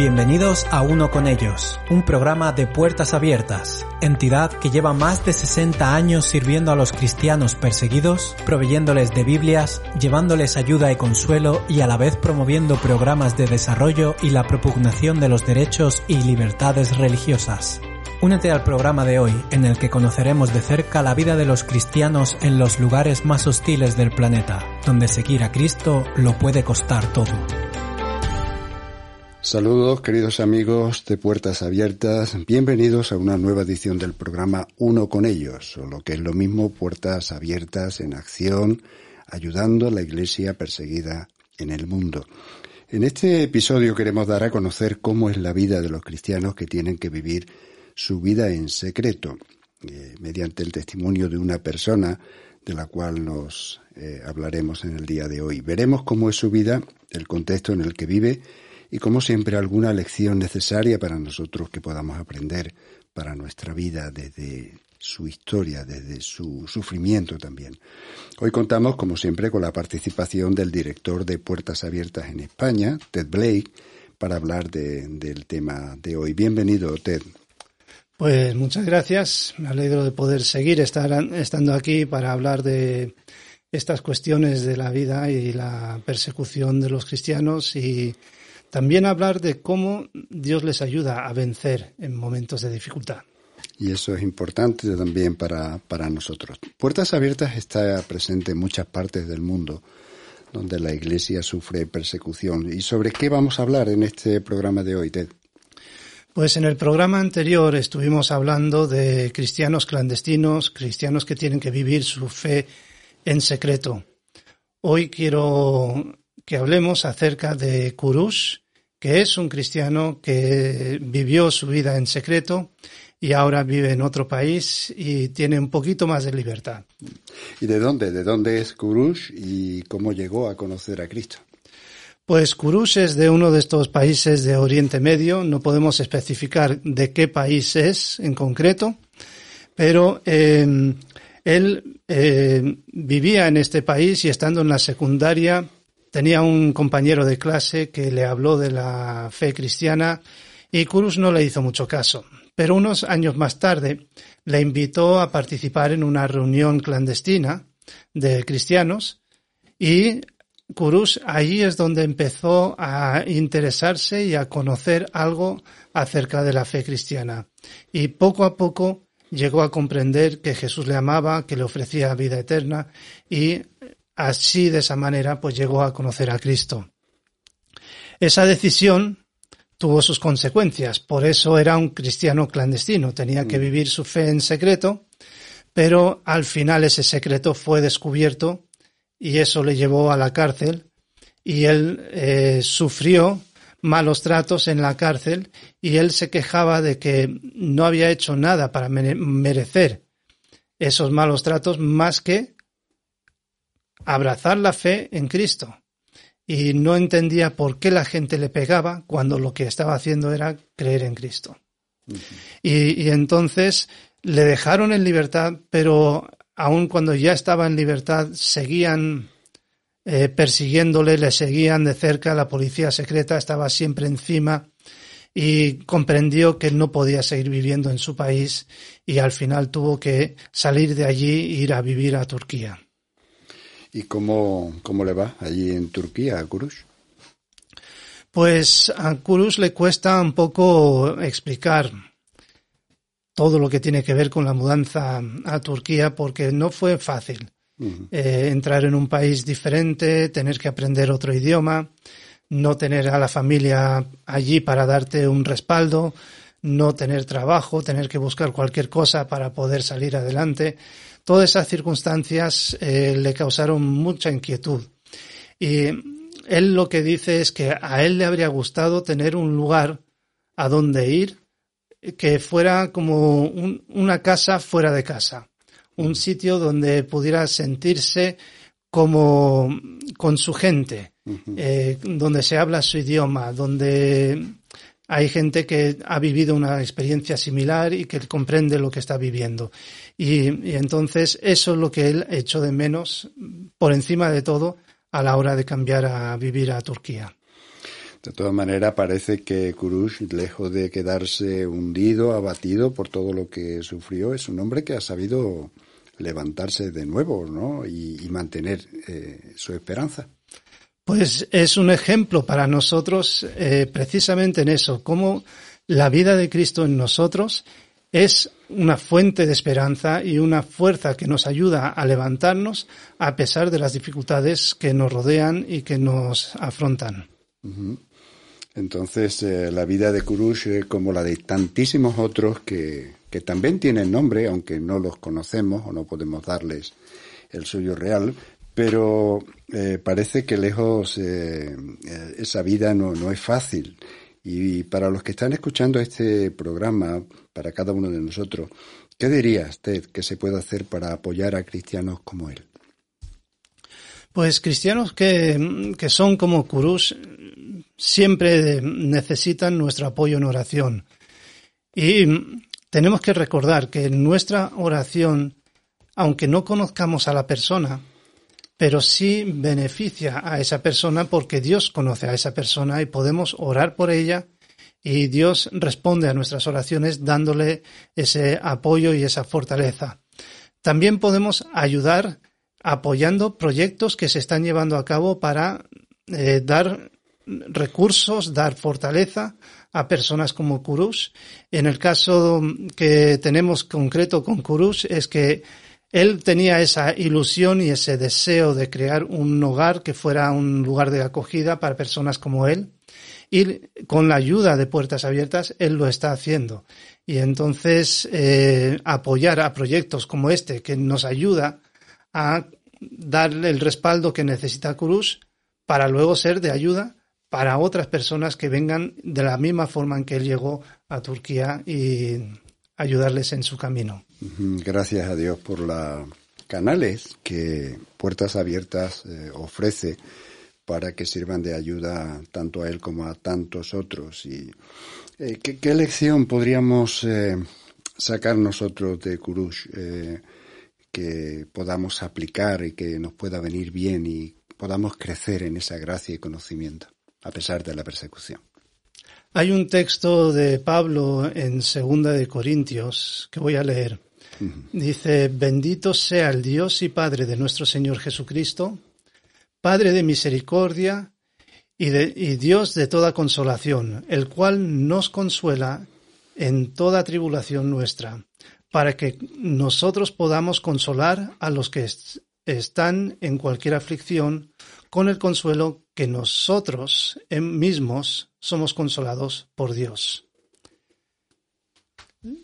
Bienvenidos a Uno con ellos, un programa de puertas abiertas, entidad que lleva más de 60 años sirviendo a los cristianos perseguidos, proveyéndoles de Biblias, llevándoles ayuda y consuelo y a la vez promoviendo programas de desarrollo y la propugnación de los derechos y libertades religiosas. Únete al programa de hoy en el que conoceremos de cerca la vida de los cristianos en los lugares más hostiles del planeta, donde seguir a Cristo lo puede costar todo. Saludos queridos amigos de Puertas Abiertas, bienvenidos a una nueva edición del programa Uno con ellos, o lo que es lo mismo Puertas Abiertas en acción, ayudando a la iglesia perseguida en el mundo. En este episodio queremos dar a conocer cómo es la vida de los cristianos que tienen que vivir su vida en secreto, eh, mediante el testimonio de una persona de la cual nos eh, hablaremos en el día de hoy. Veremos cómo es su vida, el contexto en el que vive, y como siempre alguna lección necesaria para nosotros que podamos aprender para nuestra vida desde su historia, desde su sufrimiento también. Hoy contamos, como siempre, con la participación del director de Puertas Abiertas en España, Ted Blake, para hablar del tema de hoy. Bienvenido, Ted. Pues muchas gracias. Me alegro de poder seguir estar, estando aquí para hablar de estas cuestiones de la vida y la persecución de los cristianos y también hablar de cómo Dios les ayuda a vencer en momentos de dificultad. Y eso es importante también para, para nosotros. Puertas Abiertas está presente en muchas partes del mundo donde la Iglesia sufre persecución. ¿Y sobre qué vamos a hablar en este programa de hoy, Ted? Pues en el programa anterior estuvimos hablando de cristianos clandestinos, cristianos que tienen que vivir su fe en secreto. Hoy quiero que hablemos acerca de Kurush, que es un cristiano que vivió su vida en secreto y ahora vive en otro país y tiene un poquito más de libertad. ¿Y de dónde? ¿De dónde es Kurush y cómo llegó a conocer a Cristo? Pues Kurush es de uno de estos países de Oriente Medio, no podemos especificar de qué país es en concreto, pero eh, él eh, vivía en este país y estando en la secundaria tenía un compañero de clase que le habló de la fe cristiana y Kurus no le hizo mucho caso. Pero unos años más tarde le invitó a participar en una reunión clandestina de cristianos y Kurus allí es donde empezó a interesarse y a conocer algo acerca de la fe cristiana. Y poco a poco llegó a comprender que Jesús le amaba, que le ofrecía vida eterna y así de esa manera pues llegó a conocer a Cristo. Esa decisión tuvo sus consecuencias, por eso era un cristiano clandestino, tenía que mm. vivir su fe en secreto, pero al final ese secreto fue descubierto y eso le llevó a la cárcel y él eh, sufrió malos tratos en la cárcel y él se quejaba de que no había hecho nada para merecer esos malos tratos más que abrazar la fe en Cristo. Y no entendía por qué la gente le pegaba cuando lo que estaba haciendo era creer en Cristo. y, entonces le dejaron en libertad, pero aun cuando ya estaba en libertad, seguían eh, persiguiéndole, le seguían de cerca, la policía secreta estaba siempre encima y comprendió que no podía seguir viviendo en su país y al final tuvo que salir de allí e ir a vivir a Turquía. ¿Y cómo, cómo le va allí en Turquía a Kurush? Pues a Kurush le cuesta un poco explicar todo lo que tiene que ver con la mudanza a Turquía porque no fue fácil. Eh, entrar en un país diferente, tener que aprender otro idioma, no tener a la familia allí para darte un respaldo, no tener trabajo, tener que buscar cualquier cosa para poder salir adelante. Todas esas circunstancias eh, le causaron mucha inquietud. Y él lo que dice es que a él le habría gustado tener un lugar a donde ir que fuera como una casa fuera de casa, un sitio donde pudiera sentirse como con su gente, eh, donde se habla su idioma, donde hay gente que ha vivido una experiencia similar y que comprende lo que está viviendo. Y, entonces eso es lo que él echó de menos por encima de todo a la hora de cambiar a vivir a Turquía. De todas maneras, parece que Kurush, lejos de quedarse hundido, abatido por todo lo que sufrió, es un hombre que ha sabido levantarse de nuevo, ¿no? Y, mantener eh, su esperanza. Pues es un ejemplo para nosotros eh, precisamente en eso, cómo la vida de Cristo en nosotros es una fuente de esperanza y una fuerza que nos ayuda a levantarnos a pesar de las dificultades que nos rodean y que nos afrontan. Entonces, eh, la vida de Kurush, como la de tantísimos otros que, que también tienen nombre, aunque no los conocemos o no podemos darles el suyo real, pero eh, parece que lejos eh, esa vida no, no es fácil. Y para los que están escuchando este programa, para cada uno de nosotros, ¿qué diría usted que se puede hacer para apoyar a cristianos como él? Pues cristianos que, que son como Kurus siempre necesitan nuestro apoyo en oración. Y tenemos que recordar que nuestra oración, aunque no conozcamos a la persona, pero sí beneficia a esa persona porque Dios conoce a esa persona y podemos orar por ella y Dios responde a nuestras oraciones dándole ese apoyo y esa fortaleza. También podemos ayudar apoyando proyectos que se están llevando a cabo para eh, dar recursos, dar fortaleza a personas como Kurus. En el caso que tenemos concreto con Kurus es que él tenía esa ilusión y ese deseo de crear un hogar que fuera un lugar de acogida para personas como él. Y con la ayuda de Puertas Abiertas, él lo está haciendo. Y entonces eh, apoyar a proyectos como este, que nos ayuda a darle el respaldo que necesita Cruz para luego ser de ayuda para otras personas que vengan de la misma forma en que él llegó a Turquía y ayudarles en su camino. Gracias a Dios por los canales que Puertas Abiertas eh, ofrece para que sirvan de ayuda tanto a él como a tantos otros. Y eh, ¿qué, lección podríamos eh, sacar nosotros de Kurush que podamos aplicar y que nos pueda venir bien y podamos crecer en esa gracia y conocimiento a pesar de la persecución? Hay un texto de Pablo en Segunda de Corintios que voy a leer. Dice, bendito sea el Dios y Padre de nuestro Señor Jesucristo, Padre de misericordia y, de, y Dios de toda consolación, el cual nos consuela en toda tribulación nuestra, para que nosotros podamos consolar a los que están en cualquier aflicción con el consuelo que nosotros mismos somos consolados por Dios.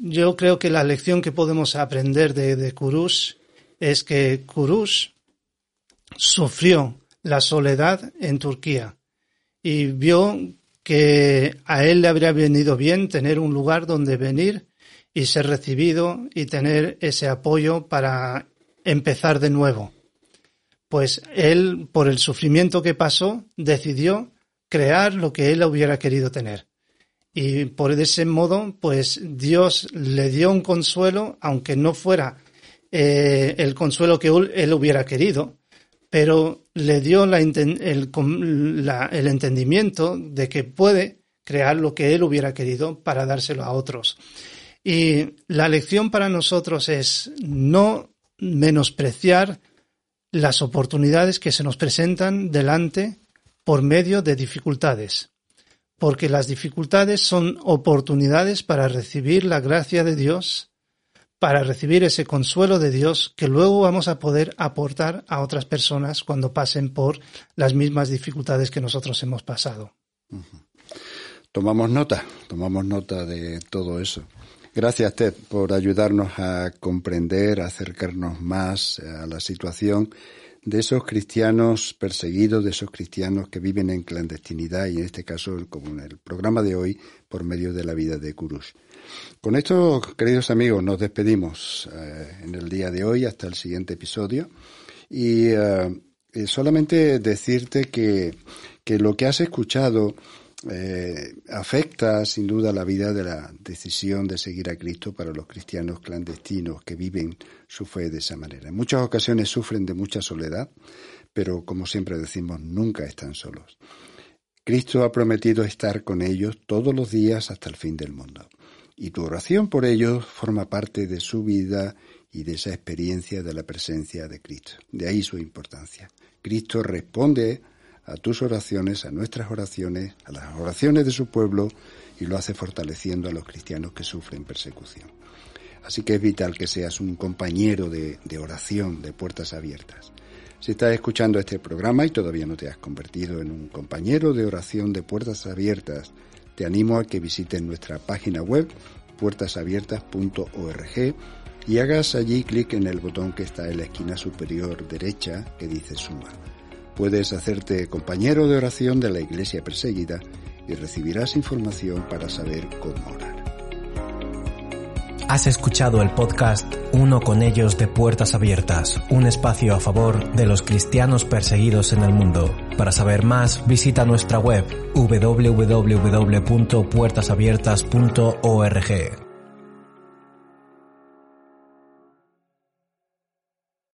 Yo creo que la lección que podemos aprender de, de es que Kurush sufrió la soledad en Turquía y vio que a él le habría venido bien tener un lugar donde venir y ser recibido y tener ese apoyo para empezar de nuevo. Pues él, por el sufrimiento que pasó, decidió crear lo que él hubiera querido tener. Y por ese modo, pues Dios le dio un consuelo, aunque no fuera eh, el consuelo que él hubiera querido, pero le dio la, el, el entendimiento de que puede crear lo que él hubiera querido para dárselo a otros. Y la lección para nosotros es no menospreciar las oportunidades que se nos presentan delante por medio de dificultades porque las dificultades son oportunidades para recibir la gracia de Dios, para recibir ese consuelo de Dios que luego vamos a poder aportar a otras personas cuando pasen por las mismas dificultades que nosotros hemos pasado. Tomamos nota, tomamos nota de todo eso. Gracias, Ted, por ayudarnos a comprender, a acercarnos más a la situación de esos cristianos perseguidos, de esos cristianos que viven en clandestinidad y en este caso, como en el programa de hoy, por medio de la vida de Kurush. Con esto, queridos amigos, nos despedimos eh, en el día de hoy hasta el siguiente episodio y eh, solamente decirte que, que lo que has escuchado eh, afecta sin duda la vida de la decisión de seguir a Cristo para los cristianos clandestinos que viven su fe de esa manera. En muchas ocasiones sufren de mucha soledad, pero como siempre decimos, nunca están solos. Cristo ha prometido estar con ellos todos los días hasta el fin del mundo. Y tu oración por ellos forma parte de su vida y de esa experiencia de la presencia de Cristo. De ahí su importancia. Cristo responde a tus oraciones, a nuestras oraciones, a las oraciones de su pueblo y lo hace fortaleciendo a los cristianos que sufren persecución. Así que es vital que seas un compañero de, oración, de puertas abiertas. Si estás escuchando este programa y todavía no te has convertido en un compañero de oración de puertas abiertas, te animo a que visites nuestra página web puertasabiertas.org y hagas allí clic en el botón que está en la esquina superior derecha que dice Suma. Puedes hacerte compañero de oración de la iglesia perseguida y recibirás información para saber cómo orar. Has escuchado el podcast Uno con ellos de Puertas Abiertas, un espacio a favor de los cristianos perseguidos en el mundo. Para saber más, visita nuestra web www.puertasabiertas.org.